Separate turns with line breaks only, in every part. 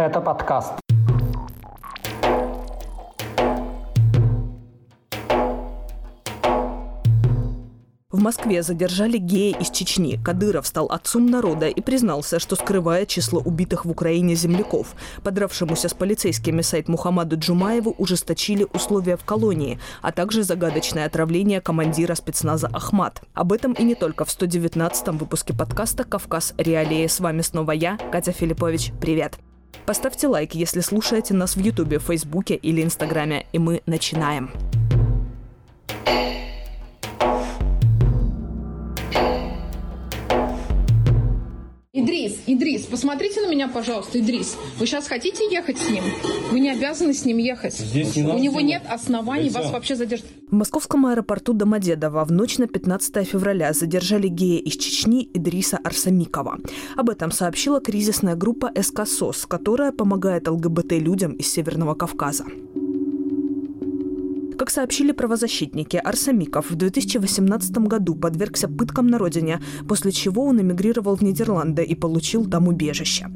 Это подкаст.
В Москве задержали гея из Чечни. Кадыров стал отцом народа и признался, что скрывает число убитых в Украине земляков. Подравшемуся с полицейскими сайт Мухаммаду Джумаеву ужесточили условия в колонии, а также загадочное отравление командира спецназа Ахмат. Об этом и не только в 119-м выпуске подкаста «Кавказ. Реалии». С вами снова я, Катя Филиппович. Привет! Поставьте лайк, если слушаете нас в Ютубе, Фейсбуке или Инстаграме, и мы начинаем.
Идрис, Идрис, посмотрите на меня, пожалуйста, Идрис. Вы сейчас хотите ехать с ним? Вы не обязаны с ним ехать.
Здесь не
У него нет оснований
Нельзя.
вас вообще задержать.
В московском аэропорту Домодедово в ночь на 15 февраля задержали гея из Чечни Идриса Арсамикова. Об этом сообщила кризисная группа СК СОС, которая помогает ЛГБТ-людям из Северного Кавказа. Как сообщили правозащитники, Арсамиков в 2018 году подвергся пыткам на родине, после чего он эмигрировал в Нидерланды и получил там убежище.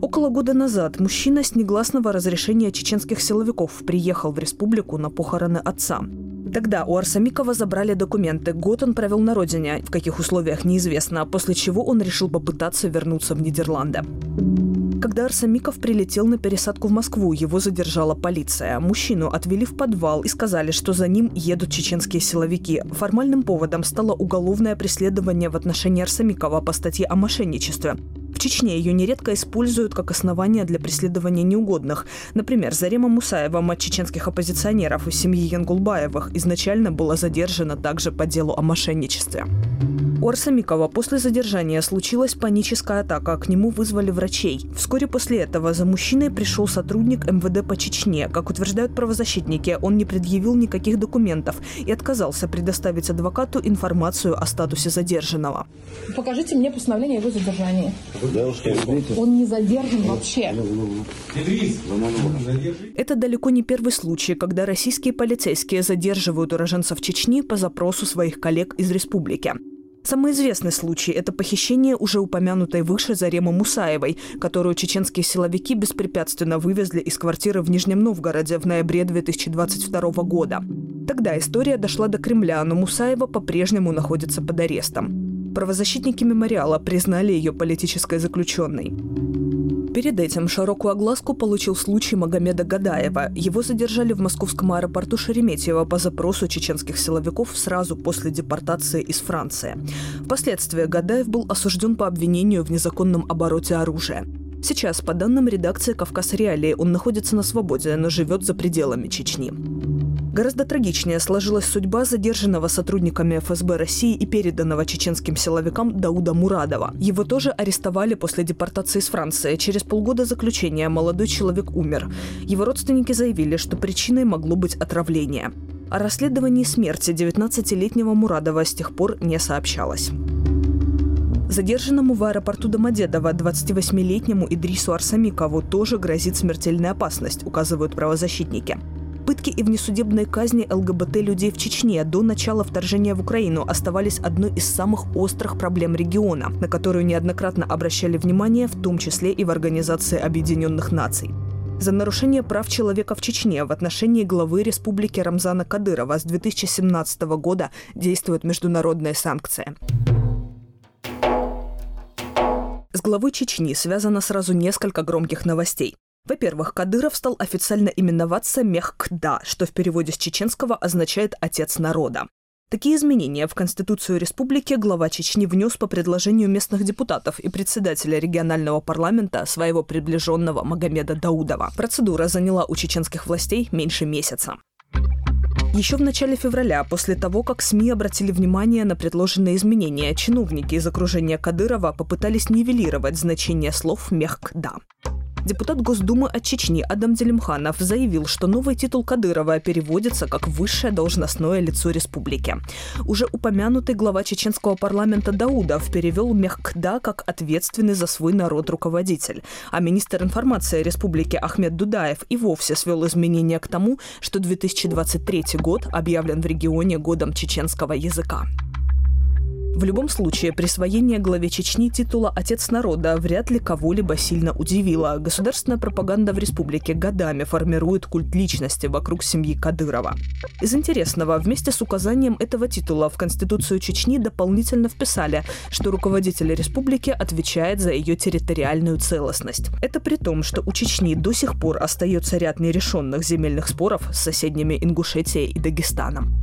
Около года назад мужчина с негласного разрешения чеченских силовиков приехал в республику на похороны отца. Тогда у Арсамикова забрали документы. Год он провел на родине, в каких условиях неизвестно, после чего он решил попытаться вернуться в Нидерланды. Когда Арсамиков прилетел на пересадку в Москву, его задержала полиция. Мужчину отвели в подвал и сказали, что за ним едут чеченские силовики. Формальным поводом стало уголовное преследование в отношении Арсамикова по статье о мошенничестве. В Чечне ее нередко используют как основание для преследования неугодных. Например, Зарема Мусаева, мать чеченских оппозиционеров из семьи Янгулбаевых, изначально была задержана также по делу о мошенничестве. У Арсамикова после задержания случилась паническая атака, к нему вызвали врачей. Вскоре после этого за мужчиной пришел сотрудник МВД по Чечне. Как утверждают правозащитники, он не предъявил никаких документов и отказался предоставить адвокату информацию о статусе задержанного.
Покажите мне постановление его задержании. Он не задержан вообще.
Это далеко не первый случай, когда российские полицейские задерживают уроженцев Чечни по запросу своих коллег из республики. Самый известный случай – это похищение уже упомянутой выше Заремы Мусаевой, которую чеченские силовики беспрепятственно вывезли из квартиры в Нижнем Новгороде в ноябре 2022 года. Тогда история дошла до Кремля, но Мусаева по-прежнему находится под арестом. Правозащитники мемориала признали ее политической заключенной. Перед этим широкую огласку получил случай Магомеда Гадаева. Его задержали в московском аэропорту Шереметьево по запросу чеченских силовиков сразу после депортации из Франции. Впоследствии Гадаев был осужден по обвинению в незаконном обороте оружия. Сейчас, по данным редакции «Кавказ Реалии», он находится на свободе, но живет за пределами Чечни. Гораздо трагичнее сложилась судьба задержанного сотрудниками ФСБ России и переданного чеченским силовикам Дауда Мурадова. Его тоже арестовали после депортации из Франции. Через полгода заключения молодой человек умер. Его родственники заявили, что причиной могло быть отравление. О расследовании смерти 19-летнего Мурадова с тех пор не сообщалось. Задержанному в аэропорту Домодедово 28-летнему Идрису Арсамикову тоже грозит смертельная опасность, указывают правозащитники. Пытки и внесудебные казни ЛГБТ-людей в Чечне до начала вторжения в Украину оставались одной из самых острых проблем региона, на которую неоднократно обращали внимание, в том числе и в Организации Объединенных Наций. За нарушение прав человека в Чечне в отношении главы республики Рамзана Кадырова с 2017 года действуют международные санкции. С главой Чечни связано сразу несколько громких новостей. Во-первых, Кадыров стал официально именоваться Мехкда, что в переводе с чеченского означает «отец народа». Такие изменения в Конституцию республики глава Чечни внес по предложению местных депутатов и председателя регионального парламента своего приближенного Магомеда Даудова. Процедура заняла у чеченских властей меньше месяца. Еще в начале февраля, после того, как СМИ обратили внимание на предложенные изменения, чиновники из окружения Кадырова попытались нивелировать значение слов «мехкда». Депутат Госдумы от Чечни Адам Делимханов заявил, что новый титул Кадырова переводится как «высшее должностное лицо республики». Уже упомянутый глава чеченского парламента Даудов перевел Мехкда как ответственный за свой народ руководитель. А министр информации республики Ахмед Дудаев и вовсе свел изменения к тому, что 2023 год объявлен в регионе годом чеченского языка. В любом случае, присвоение главе Чечни титула «Отец народа» вряд ли кого-либо сильно удивило. Государственная пропаганда в республике годами формирует культ личности вокруг семьи Кадырова. Из интересного, вместе с указанием этого титула в Конституцию Чечни дополнительно вписали, что руководитель республики отвечает за ее территориальную целостность. Это при том, что у Чечни до сих пор остается ряд нерешенных земельных споров с соседними Ингушетией и Дагестаном.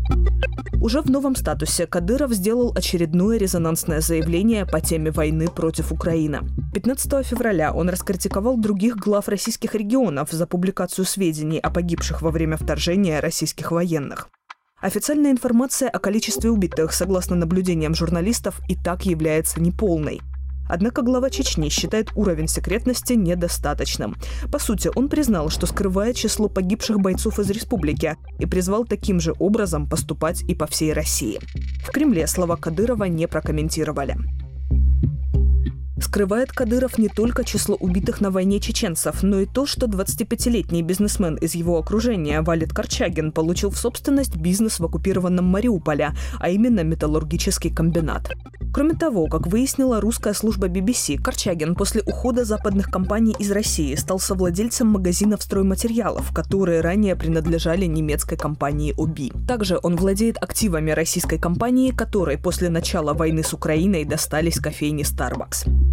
Уже в новом статусе Кадыров сделал очередное резонансное заявление по теме войны против Украины. 15 февраля он раскритиковал других глав российских регионов за публикацию сведений о погибших во время вторжения российских военных. Официальная информация о количестве убитых, согласно наблюдениям журналистов, и так является неполной. Однако глава Чечни считает уровень секретности недостаточным. По сути, он признал, что скрывает число погибших бойцов из республики и призвал таким же образом поступать и по всей России. В Кремле слова Кадырова не прокомментировали. Скрывает Кадыров не только число убитых на войне чеченцев, но и то, что 25-летний бизнесмен из его окружения Валит Корчагин получил в собственность бизнес в оккупированном Мариуполе, а именно металлургический комбинат. Кроме того, как выяснила русская служба BBC, Корчагин после ухода западных компаний из России стал совладельцем магазинов стройматериалов, которые ранее принадлежали немецкой компании ОБИ. Также он владеет активами российской компании, которой после начала войны с Украиной достались кофейни Starbucks.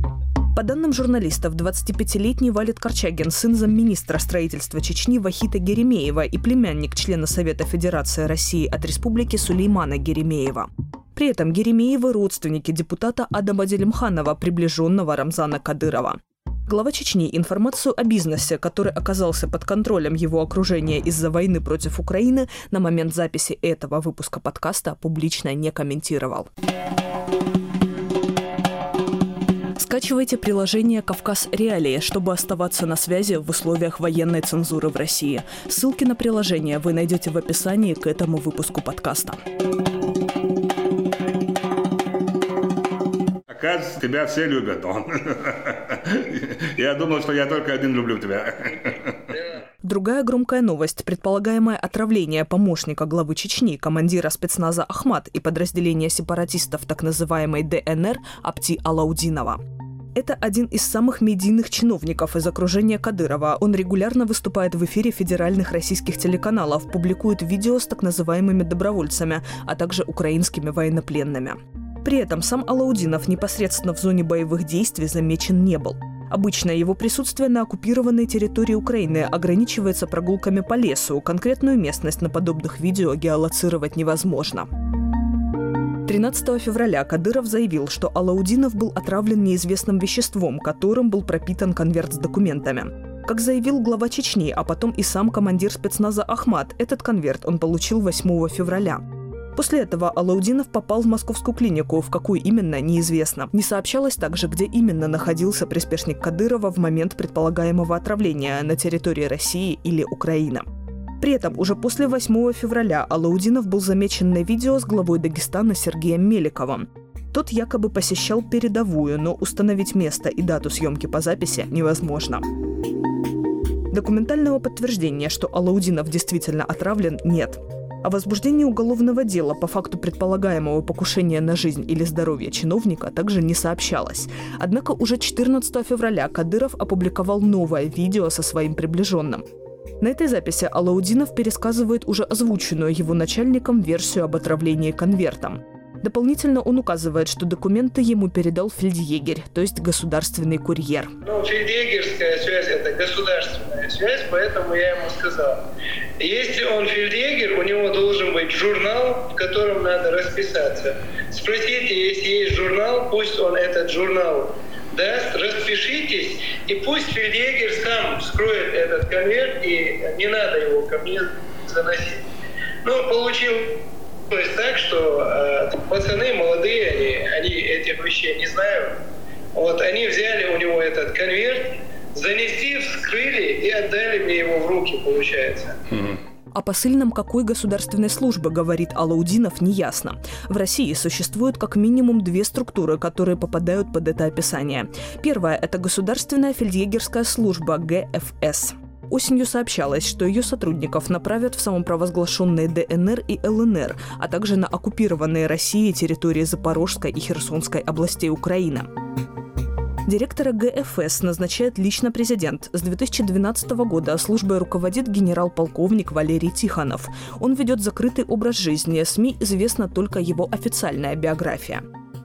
По данным журналистов, 25-летний Валит Корчагин, сын замминистра строительства Чечни Вахита Геремеева и племянник члена Совета Федерации России от Республики Сулеймана Геремеева. При этом Геремеевы – родственники депутата Адама Делимханова, приближенного Рамзана Кадырова. Глава Чечни информацию о бизнесе, который оказался под контролем его окружения из-за войны против Украины, на момент записи этого выпуска подкаста публично не комментировал. Скачивайте приложение «Кавказ Реалии», чтобы оставаться на связи в условиях военной цензуры в России. Ссылки на приложение вы найдете в описании к этому выпуску подкаста.
Оказывается, тебя все любят. Он. Я думал, что я только один люблю тебя.
Другая громкая новость – предполагаемое отравление помощника главы Чечни, командира спецназа Ахмат и подразделения сепаратистов так называемой ДНР Апти Алаудинова. Это один из самых медийных чиновников из окружения Кадырова. Он регулярно выступает в эфире федеральных российских телеканалов, публикует видео с так называемыми добровольцами, а также украинскими военнопленными. При этом сам Алаудинов непосредственно в зоне боевых действий замечен не был. Обычно его присутствие на оккупированной территории Украины ограничивается прогулками по лесу. Конкретную местность на подобных видео геолоцировать невозможно. 13 февраля Кадыров заявил, что Алаудинов был отравлен неизвестным веществом, которым был пропитан конверт с документами. Как заявил глава Чечни, а потом и сам командир спецназа Ахмат, этот конверт он получил 8 февраля. После этого Алаудинов попал в московскую клинику, в какую именно, неизвестно. Не сообщалось также, где именно находился приспешник Кадырова в момент предполагаемого отравления на территории России или Украины. При этом уже после 8 февраля Алаудинов был замечен на видео с главой Дагестана Сергеем Меликовым. Тот якобы посещал передовую, но установить место и дату съемки по записи невозможно. Документального подтверждения, что Алаудинов действительно отравлен, нет. О возбуждении уголовного дела по факту предполагаемого покушения на жизнь или здоровье чиновника также не сообщалось. Однако уже 14 февраля Кадыров опубликовал новое видео со своим приближенным. На этой записи Алаудинов пересказывает уже озвученную его начальником версию об отравлении конвертом. Дополнительно он указывает, что документы ему передал фельдъегерь, то есть государственный курьер.
Ну, фельдъегерская связь – это государственная связь, поэтому я ему сказал, если он фельдъегер, у него должен быть журнал, в котором надо расписаться. Спросите, если есть журнал, пусть он этот журнал даст, распишитесь, и пусть фельдъегер сам вскроет этот конверт, и не надо его ко мне заносить. Ну, получил то есть так, что э, пацаны молодые, они, они этих вещей не знают. Вот они взяли у него этот конверт, занесли, вскрыли и отдали мне его в руки, получается.
Mm-hmm. О посыльном какой государственной службы, говорит Алаудинов, неясно. В России существует как минимум две структуры, которые попадают под это описание. Первая – это Государственная фельдъегерская служба ГФС. Осенью сообщалось, что ее сотрудников направят в самопровозглашенные ДНР и ЛНР, а также на оккупированные Россией территории Запорожской и Херсонской областей Украины. Директора ГФС назначает лично президент. С 2012 года службой руководит генерал-полковник Валерий Тихонов. Он ведет закрытый образ жизни. СМИ известна только его официальная биография.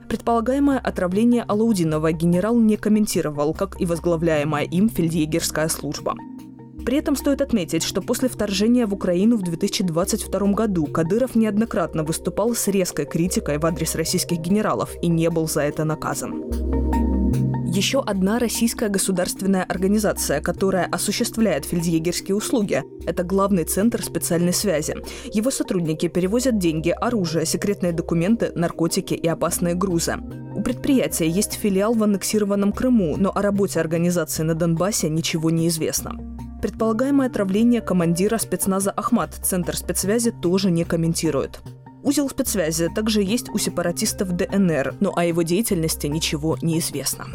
Предполагаемое отравление Алаудинова генерал не комментировал, как и возглавляемая им фельдъегерская служба. При этом стоит отметить, что после вторжения в Украину в 2022 году Кадыров неоднократно выступал с резкой критикой в адрес российских генералов и не был за это наказан. Еще одна российская государственная организация, которая осуществляет фельдъегерские услуги. Это главный центр специальной связи. Его сотрудники перевозят деньги, оружие, секретные документы, наркотики и опасные грузы. У предприятия есть филиал в аннексированном Крыму, но о работе организации на Донбассе ничего не известно. Предполагаемое отравление командира спецназа Ахмат Центр спецсвязи тоже не комментирует. Узел спецсвязи также есть у сепаратистов ДНР, но о его деятельности ничего не известно.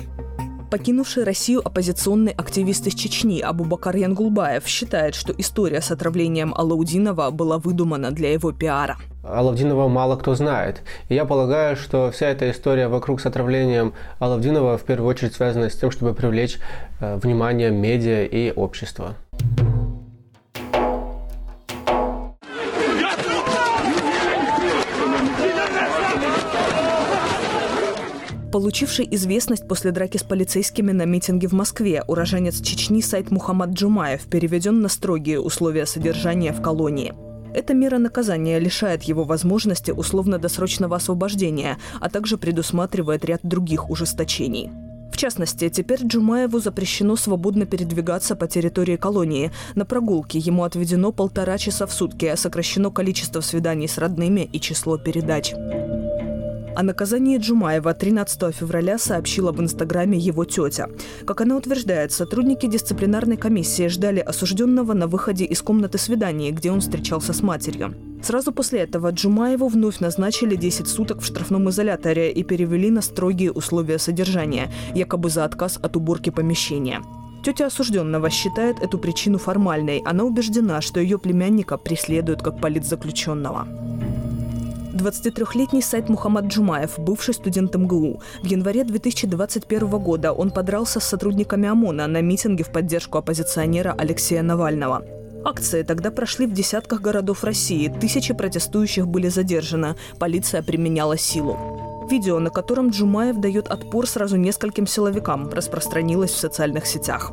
Покинувший Россию оппозиционный активист из Чечни Абубакар Янгулбаев считает, что история с отравлением Алаудинова была выдумана для его пиара.
Алавдинова мало кто знает. И я полагаю, что вся эта история вокруг с отравлением Алавдинова в первую очередь связана с тем, чтобы привлечь э, внимание медиа и общества.
Получивший известность после драки с полицейскими на митинге в Москве, уроженец Чечни Сайт Мухаммад Джумаев переведен на строгие условия содержания в колонии. Эта мера наказания лишает его возможности условно-досрочного освобождения, а также предусматривает ряд других ужесточений. В частности, теперь Джумаеву запрещено свободно передвигаться по территории колонии. На прогулке ему отведено полтора часа в сутки, сокращено количество свиданий с родными и число передач. О наказании Джумаева 13 февраля сообщила в Инстаграме его тетя. Как она утверждает, сотрудники дисциплинарной комиссии ждали осужденного на выходе из комнаты свидания, где он встречался с матерью. Сразу после этого Джумаеву вновь назначили 10 суток в штрафном изоляторе и перевели на строгие условия содержания, якобы за отказ от уборки помещения. Тетя осужденного считает эту причину формальной. Она убеждена, что ее племянника преследуют как политзаключенного. 23-летний Сайт Мухаммад Джумаев, бывший студент МГУ. В январе 2021 года он подрался с сотрудниками ОМОНа на митинге в поддержку оппозиционера Алексея Навального. Акции тогда прошли в десятках городов России, тысячи протестующих были задержаны, полиция применяла силу. Видео, на котором Джумаев дает отпор сразу нескольким силовикам, распространилось в социальных сетях.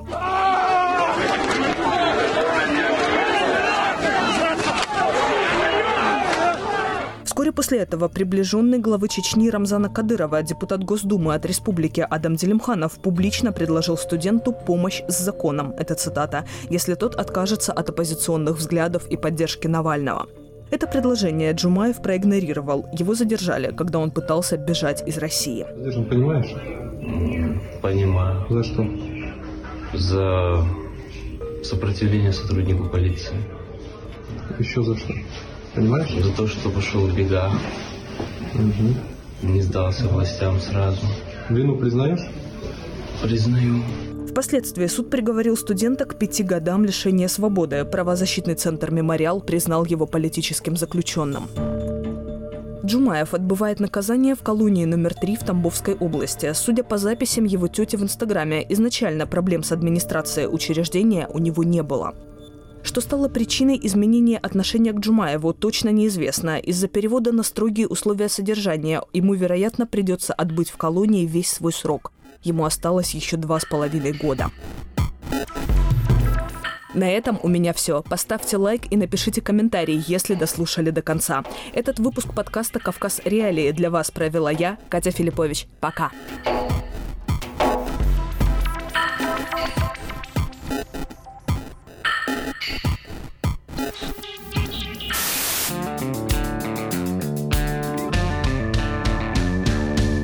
Вскоре после этого приближенный главы Чечни Рамзана Кадырова, депутат Госдумы от республики Адам Делимханов, публично предложил студенту помощь с законом. Это цитата. «Если тот откажется от оппозиционных взглядов и поддержки Навального». Это предложение Джумаев проигнорировал. Его задержали, когда он пытался бежать из России.
Задержан, понимаешь?
Понимаю.
За что?
За сопротивление сотруднику полиции.
Еще за что? Понимаешь?
За то, что пошел в бега,
Угу.
не сдался властям сразу.
Вину признаешь?
Признаю.
Впоследствии суд приговорил студента к пяти годам лишения свободы. Правозащитный центр «Мемориал» признал его политическим заключенным. Джумаев отбывает наказание в колонии номер три в Тамбовской области. Судя по записям его тети в Инстаграме, изначально проблем с администрацией учреждения у него не было. Что стало причиной изменения отношения к Джумаеву, точно неизвестно. Из-за перевода на строгие условия содержания ему, вероятно, придется отбыть в колонии весь свой срок. Ему осталось еще два с половиной года. На этом у меня все. Поставьте лайк и напишите комментарий, если дослушали до конца. Этот выпуск подкаста «Кавказ Реалии» для вас провела я, Катя Филиппович. Пока.